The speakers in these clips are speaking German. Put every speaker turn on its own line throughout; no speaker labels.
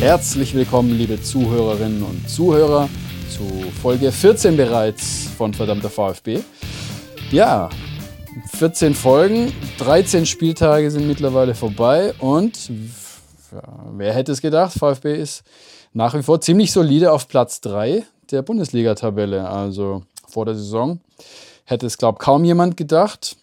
Herzlich willkommen, liebe Zuhörerinnen und Zuhörer, zu Folge 14 bereits von Verdammter VfB. Ja, 14 Folgen, 13 Spieltage sind mittlerweile vorbei und wer hätte es gedacht, VfB ist nach wie vor ziemlich solide auf Platz 3 der Bundesliga-Tabelle. Also vor der Saison hätte es, glaube ich, kaum jemand gedacht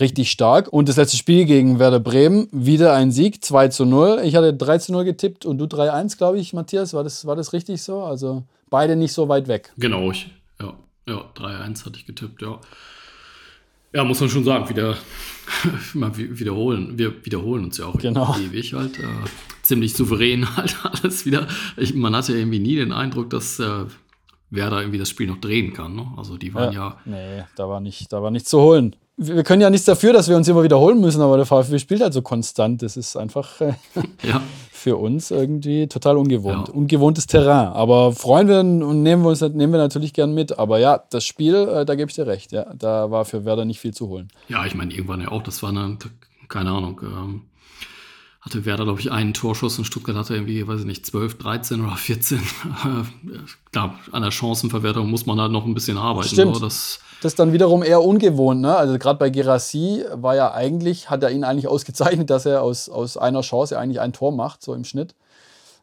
richtig stark. Und das letzte Spiel gegen Werder Bremen, wieder ein Sieg, 2 zu 0. Ich hatte 3 zu 0 getippt und du 3-1, glaube ich, Matthias. War das, war das richtig so? Also beide nicht so weit weg.
Genau, ich, ja, ja 3-1 hatte ich getippt, ja. Ja, muss man schon sagen, wieder mal wiederholen. Wir wiederholen uns ja auch
genau.
ewig halt. Äh, ziemlich souverän halt alles wieder. Ich, man hatte irgendwie nie den Eindruck, dass äh, Werder irgendwie das Spiel noch drehen kann. Ne? Also die waren ja, ja.
Nee, da war nicht, da war nichts zu holen wir können ja nichts dafür, dass wir uns immer wiederholen müssen, aber der VfB spielt halt so konstant. Das ist einfach äh, ja. für uns irgendwie total ungewohnt. Ja. Ungewohntes Terrain. Aber freuen wir und nehmen wir uns nehmen wir natürlich gern mit. Aber ja, das Spiel, äh, da gebe ich dir recht. Ja, da war für Werder nicht viel zu holen.
Ja, ich meine, irgendwann ja auch, das war eine, keine Ahnung, ähm, hatte Werder, glaube ich, einen Torschuss und Stuttgart hatte irgendwie, weiß ich nicht, 12, 13 oder 14. Klar, an der Chancenverwertung muss man halt noch ein bisschen arbeiten.
Stimmt. Das, das ist dann wiederum eher ungewohnt. Ne? Also gerade bei Gerassi war ja eigentlich, hat er ihn eigentlich ausgezeichnet, dass er aus, aus einer Chance eigentlich ein Tor macht, so im Schnitt.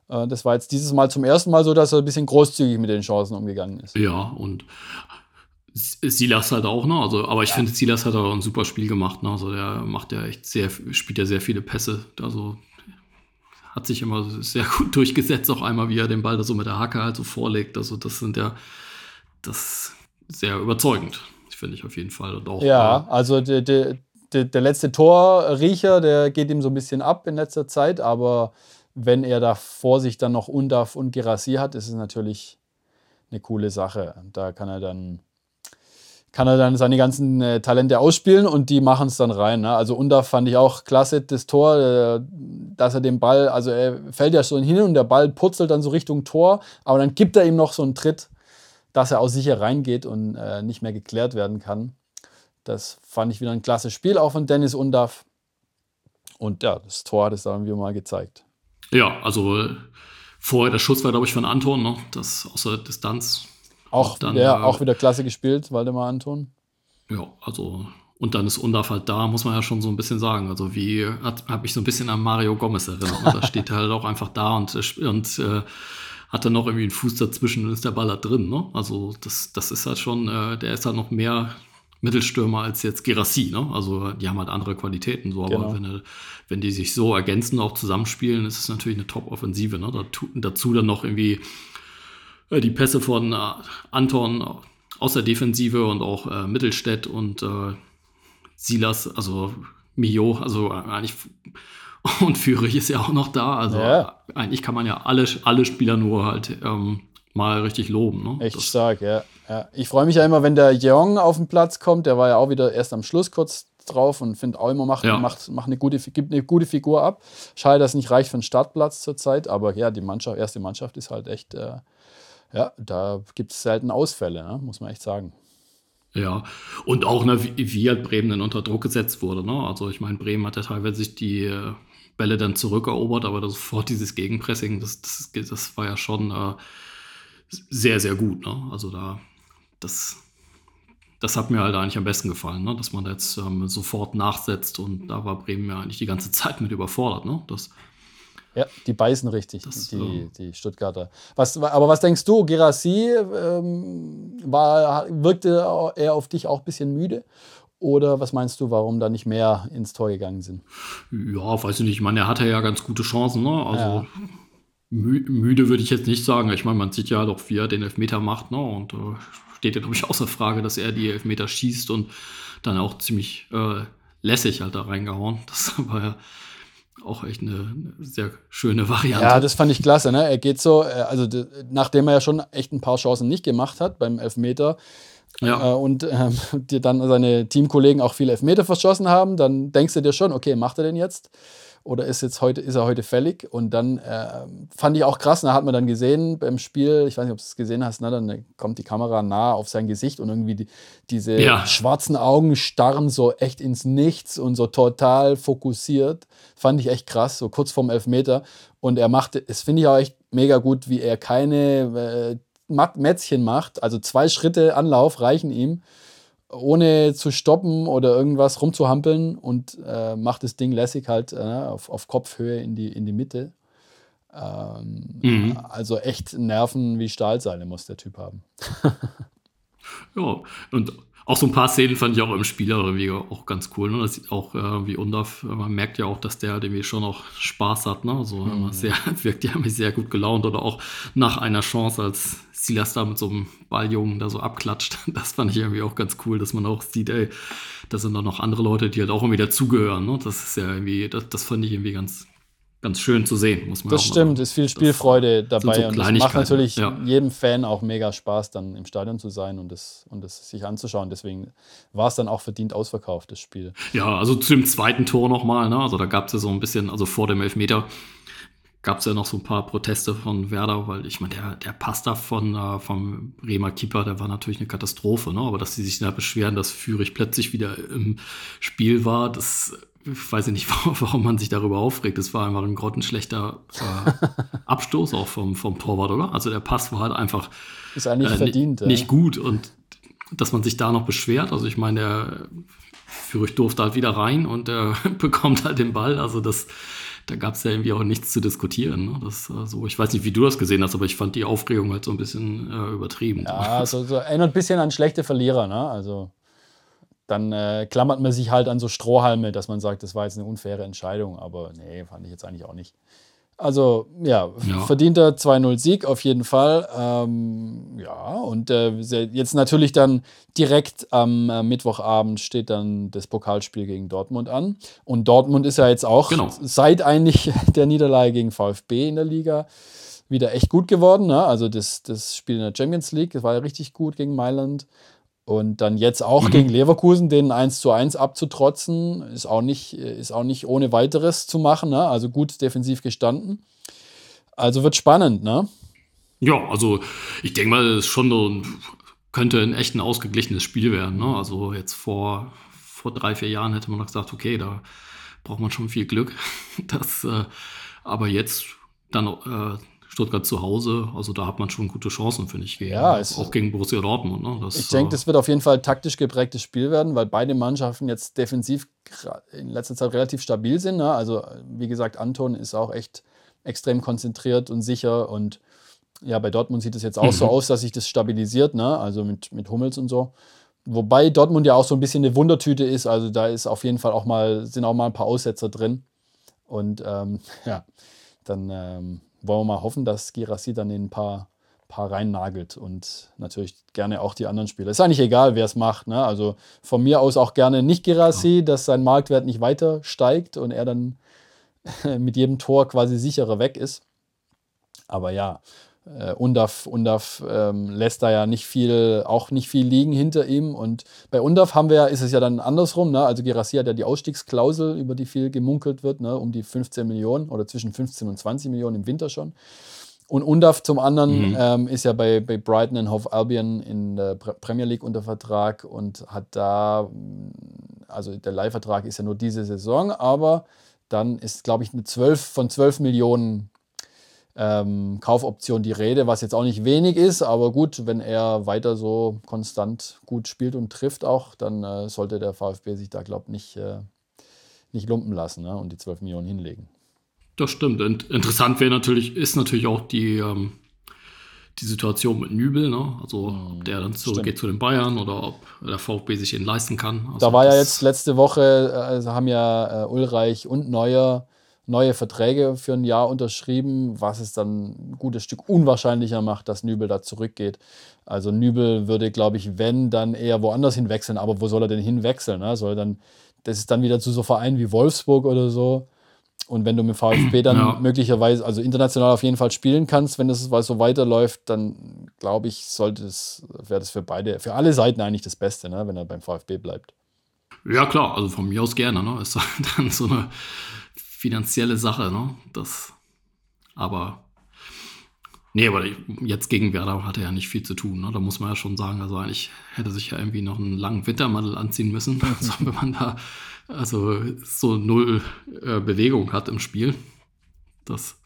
Äh, das war jetzt dieses Mal zum ersten Mal so, dass er ein bisschen großzügig mit den Chancen umgegangen ist.
Ja, und Silas halt auch, ne? Also, aber ich ja. finde, Silas hat auch ein super Spiel gemacht, ne? Also der macht ja echt sehr, spielt ja sehr viele Pässe. Also hat sich immer sehr gut durchgesetzt, auch einmal, wie er den Ball da so mit der Hacke halt so vorlegt. Also, das sind ja das sehr überzeugend, finde ich auf jeden Fall. Und
auch, ja, äh, also der, der, der letzte Torriecher, der geht ihm so ein bisschen ab in letzter Zeit, aber wenn er da vor sich dann noch Undaf und Gerassi hat, ist es natürlich eine coole Sache. Da kann er dann kann er dann seine ganzen äh, Talente ausspielen und die machen es dann rein. Ne? Also Unda fand ich auch klasse, das Tor, äh, dass er den Ball, also er fällt ja schon hin und der Ball purzelt dann so Richtung Tor, aber dann gibt er ihm noch so einen Tritt, dass er auch sicher reingeht und äh, nicht mehr geklärt werden kann. Das fand ich wieder ein klasse Spiel, auch von Dennis Undaff. Und ja, das Tor hat es dann wieder mal gezeigt.
Ja, also äh, vorher der Schuss war, glaube ich, von Anton, ne? das aus der Distanz
auch, dann, ja, äh, auch wieder klasse gespielt, Waldemar Anton.
Ja, also und dann ist Undaf halt da, muss man ja schon so ein bisschen sagen. Also wie habe ich so ein bisschen an Mario Gomez erinnert. Ne? Da steht er halt auch einfach da und, und äh, hat dann noch irgendwie einen Fuß dazwischen und ist der Baller drin. Ne? Also das, das ist halt schon, äh, der ist halt noch mehr Mittelstürmer als jetzt Gerassi. Ne? Also die haben halt andere Qualitäten. So, aber genau. wenn, wenn die sich so ergänzen, auch zusammenspielen, ist es natürlich eine Top-Offensive. Ne? dazu dann noch irgendwie die Pässe von äh, Anton aus der Defensive und auch äh, Mittelstädt und äh, Silas, also Mio, also äh, eigentlich und Führig ist ja auch noch da. Also ja. eigentlich kann man ja alle, alle Spieler nur halt ähm, mal richtig loben. Ne?
Echt das stark, ja. ja. Ich freue mich ja immer, wenn der Jeong auf den Platz kommt. Der war ja auch wieder erst am Schluss kurz drauf und finde auch immer macht, ja. macht, macht eine gute, gibt eine gute Figur ab. Schade, dass nicht reicht für einen Startplatz zurzeit, aber ja, die Mannschaft, erste Mannschaft ist halt echt äh, ja, da gibt es selten Ausfälle, ne? muss man echt sagen.
Ja, und auch, ne, wie, wie halt Bremen dann unter Druck gesetzt wurde. Ne? Also ich meine, Bremen hat ja teilweise sich die äh, Bälle dann zurückerobert, aber sofort dieses Gegenpressing, das, das, das war ja schon äh, sehr, sehr gut. Ne? Also da, das, das hat mir halt eigentlich am besten gefallen, ne? dass man jetzt ähm, sofort nachsetzt und da war Bremen ja eigentlich die ganze Zeit mit überfordert. Ne? Das,
ja, die beißen richtig, das, die, die Stuttgarter. Was, aber was denkst du, Gerassi, ähm, war, wirkte er auf dich auch ein bisschen müde? Oder was meinst du, warum da nicht mehr ins Tor gegangen sind?
Ja, weiß ich nicht. Ich meine, er hatte ja ganz gute Chancen. Ne? Also ja. mü müde würde ich jetzt nicht sagen. Ich meine, man sieht ja doch, wie er den Elfmeter macht. Ne? Und äh, steht ja, glaube ich, außer Frage, dass er die Elfmeter schießt und dann auch ziemlich äh, lässig halt da reingehauen. Das war ja auch echt eine, sehr schöne Variante.
Ja, das fand ich klasse. Ne? Er geht so, äh, also nachdem er ja schon echt ein paar Chancen nicht gemacht hat beim Elfmeter, ja. äh, und äh, dir dann seine Teamkollegen auch viele Elfmeter verschossen haben, dann denkst du dir schon, okay, macht er den jetzt? Oder ist jetzt heute, ist er heute fällig? Und dann äh, fand ich auch krass, da hat man dann gesehen beim Spiel, ich weiß nicht, ob du es gesehen hast, ne, dann kommt die Kamera nah auf sein Gesicht und irgendwie die, diese ja. schwarzen Augen starren so echt ins Nichts und so total fokussiert. Fand ich echt krass, so kurz vorm Elfmeter. Und er machte, es finde ich auch echt mega gut, wie er keine äh, Mätzchen macht. Also zwei Schritte Anlauf reichen ihm ohne zu stoppen oder irgendwas rumzuhampeln und äh, macht das Ding lässig halt äh, auf, auf Kopfhöhe in die, in die Mitte. Ähm, mhm. Also echt Nerven wie Stahlseile muss der Typ haben.
ja, und auch so ein paar Szenen fand ich auch im Spieler irgendwie auch ganz cool. Ne? Das sieht auch äh, wie Undorf, man merkt ja auch, dass der irgendwie schon auch Spaß hat. Ne? Also mhm. sehr, wirkt ja sehr gut gelaunt oder auch nach einer Chance, als Silas da mit so einem Balljungen da so abklatscht. Das fand ich irgendwie auch ganz cool, dass man auch sieht, ey, da sind dann noch andere Leute, die halt auch irgendwie dazugehören. Ne? Das ist ja irgendwie, das, das fand ich irgendwie ganz, ganz schön zu sehen, muss man
Das stimmt, ist viel Spielfreude dabei so und das macht natürlich ja. jedem Fan auch mega Spaß, dann im Stadion zu sein und das, und das sich anzuschauen. Deswegen war es dann auch verdient ausverkauft, das Spiel.
Ja, also zu dem zweiten Tor nochmal, ne? also da gab es ja so ein bisschen, also vor dem Elfmeter gab es ja noch so ein paar Proteste von Werder, weil ich meine, der, der Pass da von, äh, vom Bremer Keeper, der war natürlich eine Katastrophe, ne? aber dass sie sich da beschweren, dass Führig plötzlich wieder im Spiel war, das ich weiß nicht, warum man sich darüber aufregt. Es war einfach ein grottenschlechter äh, Abstoß auch vom, vom Torwart, oder? Also der Pass war halt einfach
ist eigentlich äh, verdient,
nicht ja. gut und dass man sich da noch beschwert. Also ich meine, der Fürich durfte halt wieder rein und er bekommt halt den Ball. Also das, da gab es ja irgendwie auch nichts zu diskutieren. Ne? Das, also, ich weiß nicht, wie du das gesehen hast, aber ich fand die Aufregung halt so ein bisschen äh, übertrieben.
Ja, also, so erinnert ein bisschen an schlechte Verlierer. Ne? Also dann äh, klammert man sich halt an so Strohhalme, dass man sagt, das war jetzt eine unfaire Entscheidung. Aber nee, fand ich jetzt eigentlich auch nicht. Also ja, ja. verdienter 2-0-Sieg auf jeden Fall. Ähm, ja, und äh, jetzt natürlich dann direkt am äh, Mittwochabend steht dann das Pokalspiel gegen Dortmund an. Und Dortmund ist ja jetzt auch genau. seit eigentlich der Niederlage gegen VfB in der Liga wieder echt gut geworden. Ne? Also das, das Spiel in der Champions League, das war ja richtig gut gegen Mailand. Und dann jetzt auch mhm. gegen Leverkusen den 1 zu 1 abzutrotzen, ist auch nicht, ist auch nicht ohne weiteres zu machen. Ne? Also gut defensiv gestanden. Also wird spannend, ne?
Ja, also ich denke mal, es schon so ein, könnte ein echt ein ausgeglichenes Spiel werden. Ne? Also jetzt vor, vor drei, vier Jahren hätte man noch gesagt, okay, da braucht man schon viel Glück. Das, äh, aber jetzt dann äh, Stuttgart zu Hause, also da hat man schon gute Chancen, finde ich.
Gegen, ja,
auch gegen Borussia Dortmund. Ne?
Das, ich denke, das wird auf jeden Fall ein taktisch geprägtes Spiel werden, weil beide Mannschaften jetzt defensiv in letzter Zeit relativ stabil sind. Ne? Also, wie gesagt, Anton ist auch echt extrem konzentriert und sicher und ja, bei Dortmund sieht es jetzt auch mhm. so aus, dass sich das stabilisiert, ne? also mit, mit Hummels und so. Wobei Dortmund ja auch so ein bisschen eine Wundertüte ist, also da ist auf jeden Fall auch mal, sind auch mal ein paar Aussetzer drin. Und ähm, ja, dann ähm, wollen wir mal hoffen, dass Girassi dann in ein paar, paar reinnagelt und natürlich gerne auch die anderen Spieler. Ist eigentlich egal, wer es macht. Ne? Also von mir aus auch gerne nicht Girassi, ja. dass sein Marktwert nicht weiter steigt und er dann mit jedem Tor quasi sicherer weg ist. Aber ja, äh, Undaf, Undaf ähm, lässt da ja nicht viel, auch nicht viel liegen hinter ihm. Und bei Undaf haben wir, ist es ja dann andersrum. Ne? Also Gerassi hat ja die Ausstiegsklausel, über die viel gemunkelt wird, ne? um die 15 Millionen oder zwischen 15 und 20 Millionen im Winter schon. Und Undaf zum anderen mhm. ähm, ist ja bei, bei Brighton and Hove Albion in der Premier League unter Vertrag und hat da, also der Leihvertrag ist ja nur diese Saison, aber dann ist, glaube ich, eine 12 von 12 Millionen ähm, Kaufoption die Rede, was jetzt auch nicht wenig ist, aber gut, wenn er weiter so konstant gut spielt und trifft auch, dann äh, sollte der VfB sich da, glaube ich, nicht, äh, nicht lumpen lassen ne, und die 12 Millionen hinlegen.
Das stimmt. Und interessant wäre natürlich, ist natürlich auch die, ähm, die Situation mit Nübel, ne? Also ob mhm, der dann zurückgeht zu den Bayern oder ob der VfB sich ihn leisten kann. Also
da war ja jetzt letzte Woche, also haben ja äh, Ulreich und Neuer neue Verträge für ein Jahr unterschrieben, was es dann ein gutes Stück unwahrscheinlicher macht, dass Nübel da zurückgeht. Also Nübel würde, glaube ich, wenn, dann eher woanders hinwechseln. Aber wo soll er denn hinwechseln? Ne? Soll dann, das ist dann wieder zu so Vereinen wie Wolfsburg oder so. Und wenn du mit VfB dann
Ja.
möglicherweise, also international auf jeden Fall spielen kannst, wenn das so weiterläuft, dann glaube ich, sollte es, wäre das für beide, für alle Seiten eigentlich das Beste, ne, wenn er beim VfB bleibt.
Ja, klar, also von mir aus gerne, ne? Ist dann so eine finanzielle Sache, ne? Das, aber, nee, aber jetzt gegen Werder hat er ja nicht viel zu tun, ne? Da muss man ja schon sagen, also eigentlich hätte sich ja irgendwie noch einen langen Wintermantel anziehen müssen, also, wenn man da also so null äh, Bewegung hat im Spiel. Das,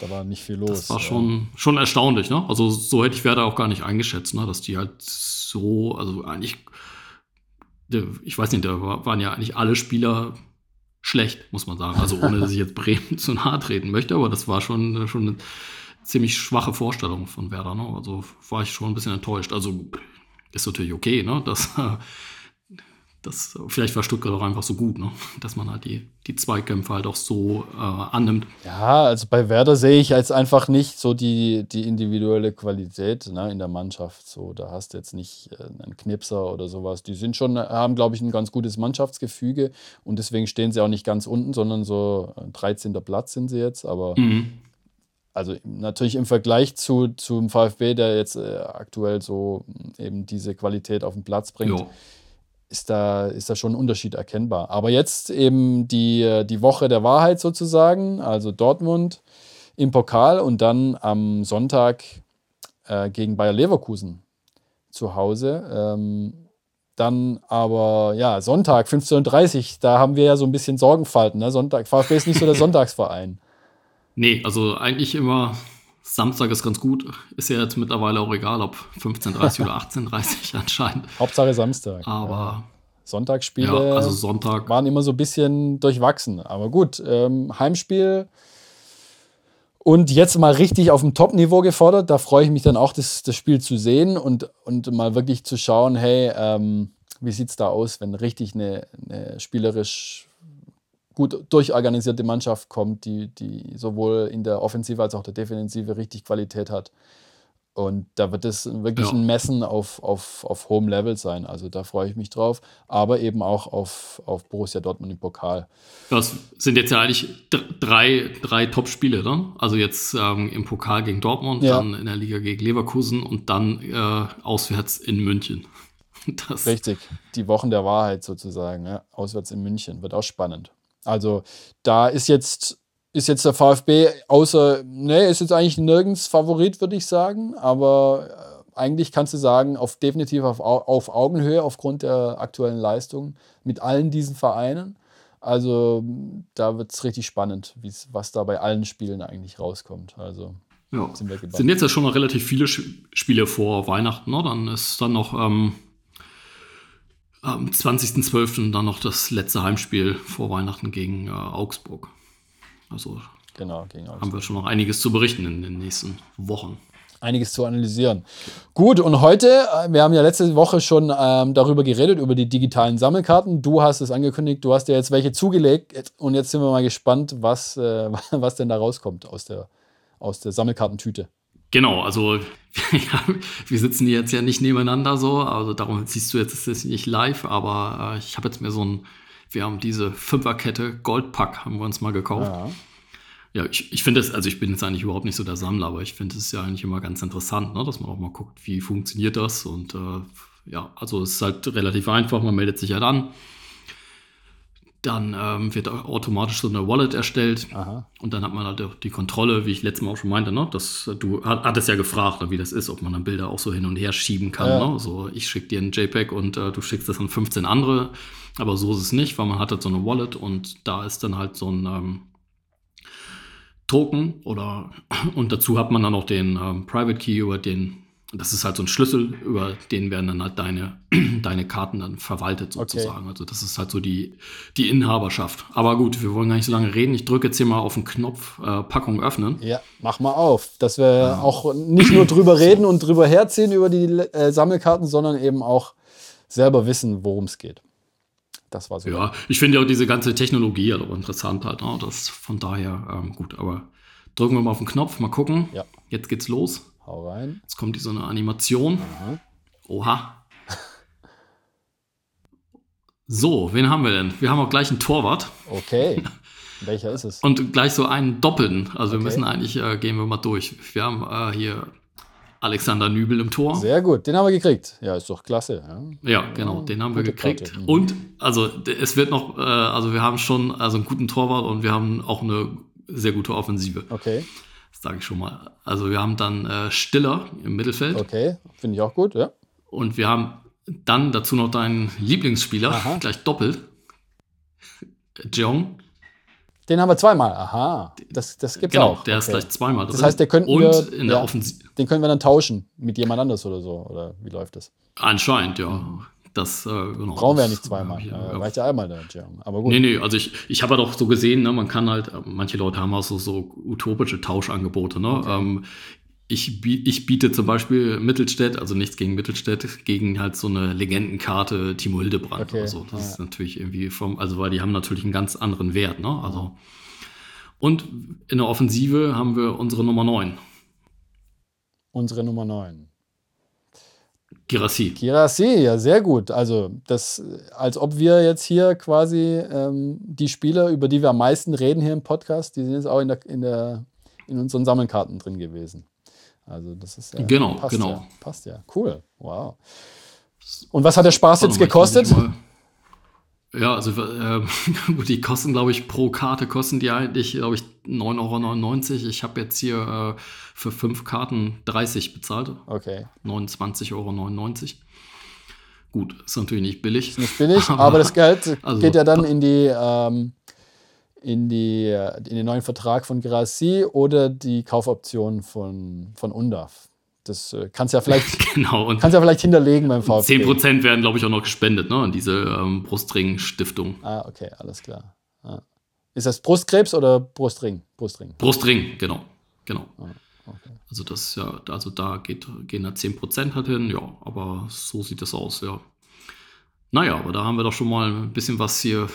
Da war nicht viel los.
das war
ja.
schon, schon erstaunlich, ne? Also so hätte ich Werder auch gar nicht eingeschätzt, ne? Dass die halt so, also eigentlich, ich weiß nicht, da war- waren ja eigentlich alle Spieler schlecht, muss man sagen. Also ohne, dass ich jetzt Bremen zu nahe treten möchte, aber das war schon, schon eine ziemlich schwache Vorstellung von Werder, ne? Also war ich schon ein bisschen enttäuscht. Also ist natürlich okay, ne? Das, äh, das, vielleicht war Stuttgart auch einfach so gut, ne? Dass man halt die, die Zweikämpfe halt auch so äh, annimmt.
Ja, also bei Werder sehe ich jetzt einfach nicht so die, die individuelle Qualität ne, in der Mannschaft. So, da hast du jetzt nicht äh, einen Knipser oder sowas. Die sind schon, haben, glaube ich, ein ganz gutes Mannschaftsgefüge und deswegen stehen sie auch nicht ganz unten, sondern so äh, 13. Platz sind sie jetzt. Aber
Mhm.
also natürlich im Vergleich zu, zum VfB, der jetzt äh, aktuell so eben diese Qualität auf den Platz bringt,
Ja.
Ist da, ist da schon ein Unterschied erkennbar. Aber jetzt eben die, die Woche der Wahrheit sozusagen, also Dortmund im Pokal und dann am Sonntag äh, gegen Bayer Leverkusen zu Hause. Ähm, dann aber, ja, Sonntag 15.30 Uhr, da haben wir ja so ein bisschen Sorgenfalten. Ne? Sonntag, VfB ist nicht so der Sonntagsverein.
Nee, also eigentlich immer Samstag ist ganz gut. Ist ja jetzt mittlerweile auch egal, ob 15.30 oder 18.30 anscheinend.
Hauptsache Samstag.
Aber
Sonntagsspiele
ja, also Sonntag.
waren immer so ein bisschen durchwachsen. Aber gut, ähm, Heimspiel und jetzt mal richtig auf dem Top-Niveau gefordert. Da freue ich mich dann auch, das, das Spiel zu sehen und, und mal wirklich zu schauen, hey, ähm, wie sieht es da aus, wenn richtig eine, eine spielerisch gut durchorganisierte Mannschaft kommt, die, die sowohl in der Offensive als auch der Defensive richtig Qualität hat. Und da wird es wirklich
Ja.
ein Messen auf, auf, auf hohem Level sein. Also da freue ich mich drauf. Aber eben auch auf, auf Borussia Dortmund im Pokal.
Das sind jetzt ja eigentlich dr- drei, drei Top-Spiele, ne? Also jetzt ähm, im Pokal gegen Dortmund,
Ja.
dann in der Liga gegen Leverkusen und dann äh, auswärts in München. Das,
Richtig, die Wochen der Wahrheit sozusagen. Ja. Auswärts in München wird auch spannend. Also da ist jetzt, ist jetzt der VfB außer, ne, ist jetzt eigentlich nirgends Favorit, würde ich sagen. Aber äh, eigentlich kannst du sagen, auf definitiv auf, Au- auf Augenhöhe aufgrund der aktuellen Leistung mit allen diesen Vereinen. Also da wird es richtig spannend, was da bei allen Spielen eigentlich rauskommt. Also
ja.
sind wir gebannt.
sind jetzt ja schon noch relativ viele Spiele vor Weihnachten, ne? Dann ist dann noch ähm, am 20.12. dann noch das letzte Heimspiel vor Weihnachten gegen äh, Augsburg. Also
genau, gegen Augsburg.
haben wir schon noch einiges zu berichten in den nächsten Wochen.
einiges zu analysieren. Gut, und heute, äh, wir haben ja letzte Woche schon ähm, darüber geredet, über die digitalen Sammelkarten. Du hast es angekündigt, du hast dir jetzt welche zugelegt und jetzt sind wir mal gespannt, was, äh, was denn da rauskommt aus der, aus der Sammelkartentüte.
Genau, also ja, wir sitzen jetzt ja nicht nebeneinander so, also darum siehst du jetzt ist es nicht live, aber äh, ich habe jetzt mir so ein, wir haben diese Fünferkette Goldpack haben wir uns mal gekauft.
Ja.
Ja, ich, ich finde es, also ich bin jetzt eigentlich überhaupt nicht so der Sammler, aber ich finde es ja eigentlich immer ganz interessant, ne, dass man auch mal guckt, wie funktioniert das und äh, ja, also es ist halt relativ einfach, man meldet sich halt an. Dann ähm, wird automatisch so eine Wallet erstellt.
Aha.
Und dann hat man halt auch die Kontrolle, wie ich letztes Mal auch schon meinte, ne? dass äh, du hat- hattest ja gefragt, ne, wie das ist, ob man dann Bilder auch so hin und her schieben kann.
Ja.
Ne? So, ich schicke dir ein JPEG und äh, du schickst das an 15 andere. Aber so ist es nicht, weil man hat halt so eine Wallet und da ist dann halt so ein ähm, Token oder und dazu hat man dann auch den ähm, Private Key, über den, das ist halt so ein Schlüssel, über den werden dann halt deine, deine Karten dann verwaltet sozusagen. Also das ist halt so die, die Inhaberschaft. Aber gut, wir wollen gar nicht so lange reden. Ich drücke jetzt hier mal auf den Knopf äh, Packung öffnen.
Ja, mach mal auf, dass wir auch nicht nur drüber reden und drüber herziehen über die äh, Sammelkarten, sondern eben auch selber wissen, worum es geht. Das war so.
Ja, ich finde ja auch diese ganze Technologie halt auch interessant halt. Ne? Das von daher ähm, gut. Aber drücken wir mal auf den Knopf, mal gucken.
Ja.
Jetzt geht's los.
Hau rein.
Jetzt kommt hier so eine Animation.
Aha.
Oha. So, wen haben wir denn? Wir haben auch gleich einen Torwart.
Okay. Welcher ist es?
Und gleich so einen doppelten. Also wir
Okay.
müssen eigentlich, äh, gehen wir mal durch. Wir haben äh, hier Alexander Nübel im Tor.
Sehr gut, den haben wir gekriegt. Ja, ist doch klasse. Ja.
Ja, genau, den haben wir
gute
gekriegt.
Karte, mhm.
Und also es wird noch, äh, also wir haben schon also einen guten Torwart und wir haben auch eine sehr gute Offensive.
Okay,
sage ich schon mal. Also wir haben dann äh, Stiller im Mittelfeld
okay, finde ich auch gut, ja.
und wir haben dann dazu noch deinen Lieblingsspieler,
Aha.
gleich doppelt. Jeong,
Den haben wir zweimal. Aha, das, das gibt's
genau,
auch.
der ist
Okay.
gleich zweimal drin.
Das heißt, der könnten
und
wir-
in der
ja. Den können wir dann tauschen mit jemand anders oder so. Oder wie läuft das?
anscheinend, ja. Das, äh, genau,
Brauchen wir ja nicht zweimal.
äh,
Ja,
ja.
reicht ja einmal der Jeong. Aber gut.
Nee, nee, also ich, ich habe halt auch so gesehen, ne, man kann halt, äh, manche Leute haben auch so, so utopische Tauschangebote. Ne? Ähm, ich, ich biete zum Beispiel Mittelstädt, also nichts gegen Mittelstädt, gegen halt so eine Legendenkarte Timo Hildebrand
Okay,
oder so. Das
ja.
ist natürlich irgendwie vom, also weil die haben natürlich einen ganz anderen Wert, ne? Also. Und in der Offensive haben wir unsere Nummer 9,
Unsere Nummer 9.
Girassi.
Kirasi, ja, sehr gut. Also, das, als ob wir jetzt hier quasi ähm, die Spieler, über die wir am meisten reden hier im Podcast, die sind jetzt auch in, der, in, der, in unseren Sammelkarten drin gewesen. Also, das ist ja.
Genau,
passt
genau.
Ja, passt ja. Cool. Wow. Und was hat der Spaß jetzt gekostet?
Ja, also ähm, die kosten, glaube ich, pro Karte kosten die eigentlich, glaube ich, 9,99 Euro. Ich habe jetzt hier äh, für fünf Karten 30 bezahlt.
Okay.
29,99 Euro. Gut, ist natürlich nicht billig.
Nicht billig, aber das Geld
also-
geht ja dann in die. Ähm, in, die, äh, in den neuen Vertrag von Grassi oder die Kaufoption von, von Undav. Das äh, kannst ja vielleicht
Genau, und
kannst ja vielleicht hinterlegen beim VfB.
10% werden, glaube ich, auch noch gespendet, ne, an diese ähm, Brustring-Stiftung.
Ah, okay, alles klar. Ah. Ist das Brustkrebs oder Brustring? Brustring.
Brustring, genau. Genau.
okay.
Also das ja, also da geht, gehen da 10% halt hin, ja, aber so sieht das aus, ja. Naja, aber da haben wir doch schon mal ein bisschen was hier.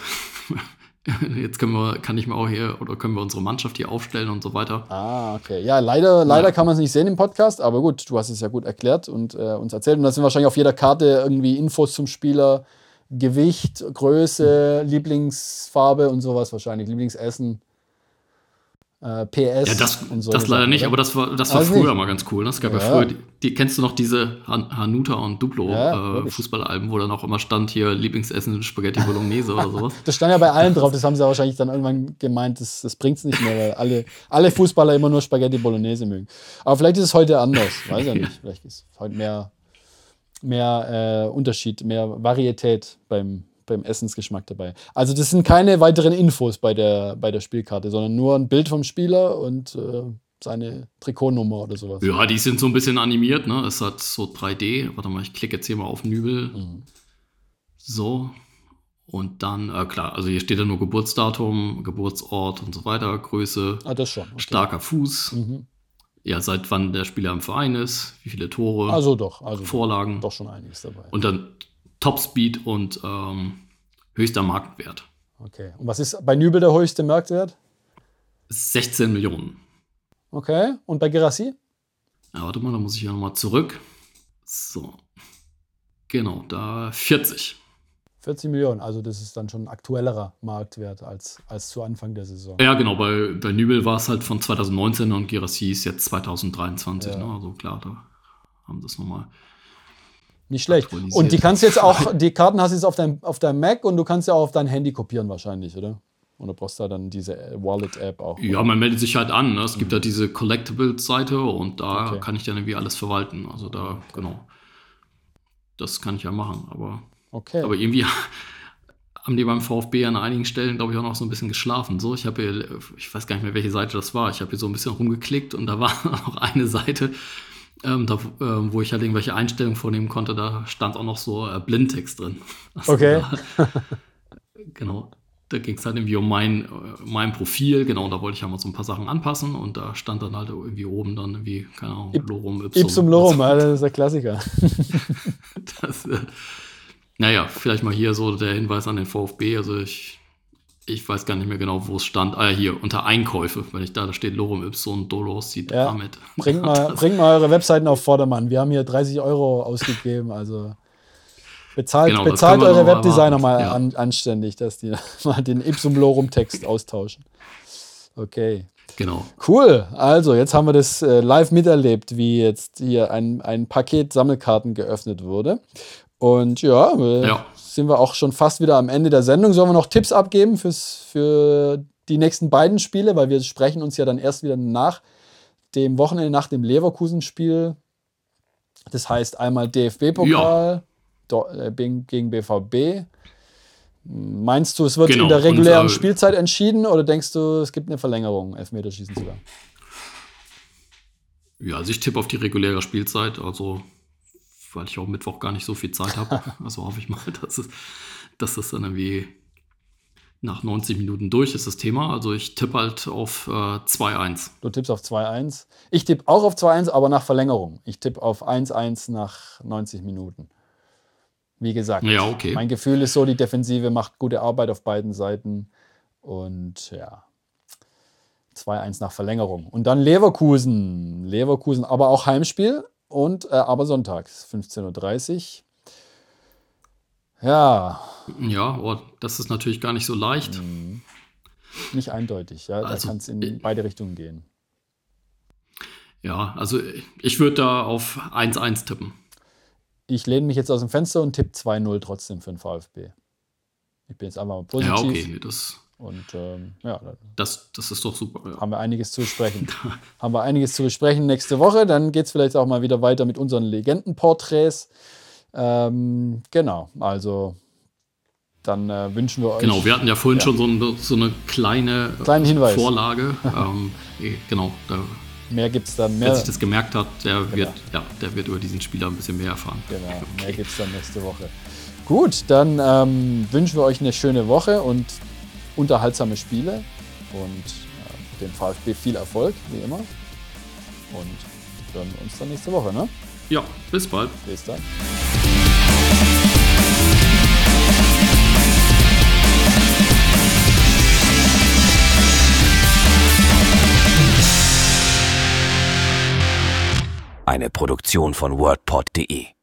Jetzt können wir, kann ich mir auch hier, oder können wir unsere Mannschaft hier aufstellen und so weiter.
Ah, okay. Ja, leider, leider
Ja.
kann man es nicht sehen im Podcast, aber gut, du hast es ja gut erklärt und äh, uns erzählt. Und da sind wahrscheinlich auf jeder Karte irgendwie Infos zum Spieler, Gewicht, Größe, Lieblingsfarbe und sowas wahrscheinlich, Lieblingsessen, äh, PS
Ja, das,
und so.
das leider nicht, aber das war, das war
Also
früher
nicht.
mal ganz cool. Ne? Es gab ja,
Ja.
früher, die, die, kennst du noch diese Han Hanuta und Duplo
Ja,
äh. Fußballalben, wo dann auch immer stand hier Lieblingsessen Spaghetti Bolognese oder sowas?
Das stand ja bei allen drauf, das haben sie wahrscheinlich dann irgendwann gemeint, das, das bringt es nicht mehr, weil alle, alle Fußballer immer nur Spaghetti Bolognese mögen. Aber vielleicht ist es heute anders, weiß ja nicht. Vielleicht ist heute mehr, mehr äh, Unterschied, mehr Varietät beim, beim Essensgeschmack dabei. Also das sind keine weiteren Infos bei der, bei der Spielkarte, sondern nur ein Bild vom Spieler und äh, seine Trikotnummer oder sowas.
Ja, die sind so ein bisschen animiert, ne? Es hat so 3D. Warte mal, ich klicke jetzt hier mal auf Nübel.
Mhm.
So. Und dann, äh, klar, also hier steht ja nur Geburtsdatum, Geburtsort und so weiter, Größe,
Ah, das schon. Okay.
starker Fuß,
Mhm.
ja, seit wann der Spieler im Verein ist, wie viele Tore,
Also doch, also
Vorlagen
doch schon einiges dabei.
und dann Topspeed und ähm, höchster Marktwert.
Okay. Und was ist bei Nübel der höchste Marktwert?
16 Millionen.
Okay. Und bei Gerassi?
Ja, warte mal, da muss ich ja nochmal zurück. So. Genau, da 40.
40 Millionen, also das ist dann schon ein aktuellerer Marktwert als, als zu Anfang der Saison.
Ja, genau, bei, bei Nübel war es halt von 2019 und Girassi ist jetzt 2023.
Ja.
Ne? Also klar, da haben sie es nochmal.
Nicht schlecht. Und die kannst jetzt auch, die Karten hast du jetzt auf deinem auf deinem Mac und du kannst ja auch auf dein Handy kopieren wahrscheinlich, oder? Oder brauchst du da dann diese Wallet-App auch?
Ja, man meldet sich halt an. Ne? Es gibt ja diese Collectibles-Seite und da
Mhm. Okay.
kann ich dann irgendwie alles verwalten. Also da, genau. Das kann ich ja machen. Aber,
Okay.
aber irgendwie haben die beim VfB an einigen Stellen, glaube ich, auch noch so ein bisschen geschlafen. So, ich habe hier, ich weiß gar nicht mehr, welche Seite das war. Ich habe hier so ein bisschen rumgeklickt und da war noch eine Seite, ähm, da, ähm, wo ich halt irgendwelche Einstellungen vornehmen konnte. Da stand auch noch so äh, Blindtext drin. Also
Okay.
Da, genau. Da ging es halt irgendwie um mein, äh, mein Profil. Genau, da wollte ich halt mal so ein paar Sachen anpassen und da stand dann halt irgendwie oben dann irgendwie, keine Ahnung, Lorum, Ipsum.
Ipsum Lorum, ja, das ist der Klassiker.
Das, äh, naja, vielleicht mal hier so der Hinweis an den VfB. Also ich, ich weiß gar nicht mehr genau, wo es stand. Ah, ja, hier, unter Einkäufe, wenn ich da, da steht Lorem Ipsum, Dolos, sieht
Ja,
damit.
Bringt mal, bringt mal eure Webseiten auf Vordermann. Wir haben hier 30 Euro ausgegeben, also Bezahlt,
Genau,
bezahlt eure Webdesigner
erwarten,
mal
ja.
an, anständig, dass die mal den Ipsum Lorum Text austauschen. Okay.
Genau.
Cool. Also, jetzt haben wir das äh, live miterlebt, wie jetzt hier ein, ein Paket Sammelkarten geöffnet wurde. Und ja,
Ja.
sind wir auch schon fast wieder am Ende der Sendung. Sollen wir noch Tipps abgeben fürs, für die nächsten beiden Spiele? Weil wir sprechen uns ja dann erst wieder nach dem Wochenende, nach dem Leverkusen-Spiel. Das heißt einmal DFB-Pokal do- äh, gegen BVB. Meinst du, es wird
Genau,
in der
und,
regulären
äh,
Spielzeit entschieden oder denkst du, es gibt eine Verlängerung, Elfmeterschießen sogar?
Ja, also ich tippe auf die reguläre Spielzeit, also weil ich auch Mittwoch gar nicht so viel Zeit habe. Also hoffe ich mal, dass es, dass das dann irgendwie nach 90 Minuten durch ist, das Thema. Also ich tippe halt auf äh, 2-1.
Du tippst auf 2-1. Ich tippe auch auf 2-1, aber nach Verlängerung. Ich tippe auf 1-1 nach 90 Minuten. Wie gesagt,
Ja, okay.
mein Gefühl ist so, die Defensive macht gute Arbeit auf beiden Seiten. Und ja, 2-1 nach Verlängerung. Und dann Leverkusen. Leverkusen, aber auch Heimspiel und äh, aber sonntags, 15.30 Uhr. Ja,
Ja, oh, das ist natürlich gar nicht so leicht.
nicht eindeutig. Ja,
Also,
da kann es in
äh,
beide Richtungen gehen.
Ja, also ich würde da auf 1-1 tippen.
Ich lehne mich jetzt aus dem Fenster und tippe 2-0 trotzdem für den VfB. Ich bin jetzt einfach mal positiv.
Ja, okay, das,
Und ähm, ja, da
das, das ist doch super. Ja.
haben wir einiges zu besprechen. haben wir einiges zu besprechen nächste Woche. Dann geht es vielleicht auch mal wieder weiter mit unseren Legendenporträts. Ähm, genau, also dann äh, wünschen wir euch.
Genau, wir hatten ja vorhin
Ja.
schon so, ein, so eine kleine äh. Vorlage. ähm, eh, genau, da,
Mehr gibt es dann.
wer
Mehr,
sich das gemerkt hat, der wird, ja, der wird über diesen Spieler ein bisschen mehr erfahren.
genau, mehr gibt es dann nächste Woche. Gut, dann ähm, wünschen wir euch eine schöne Woche und unterhaltsame Spiele und äh, dem VfB viel Erfolg, wie immer. Und hören uns dann nächste Woche, ne?
Ja, bis bald.
Bis dann.
Eine Produktion von WordPod.de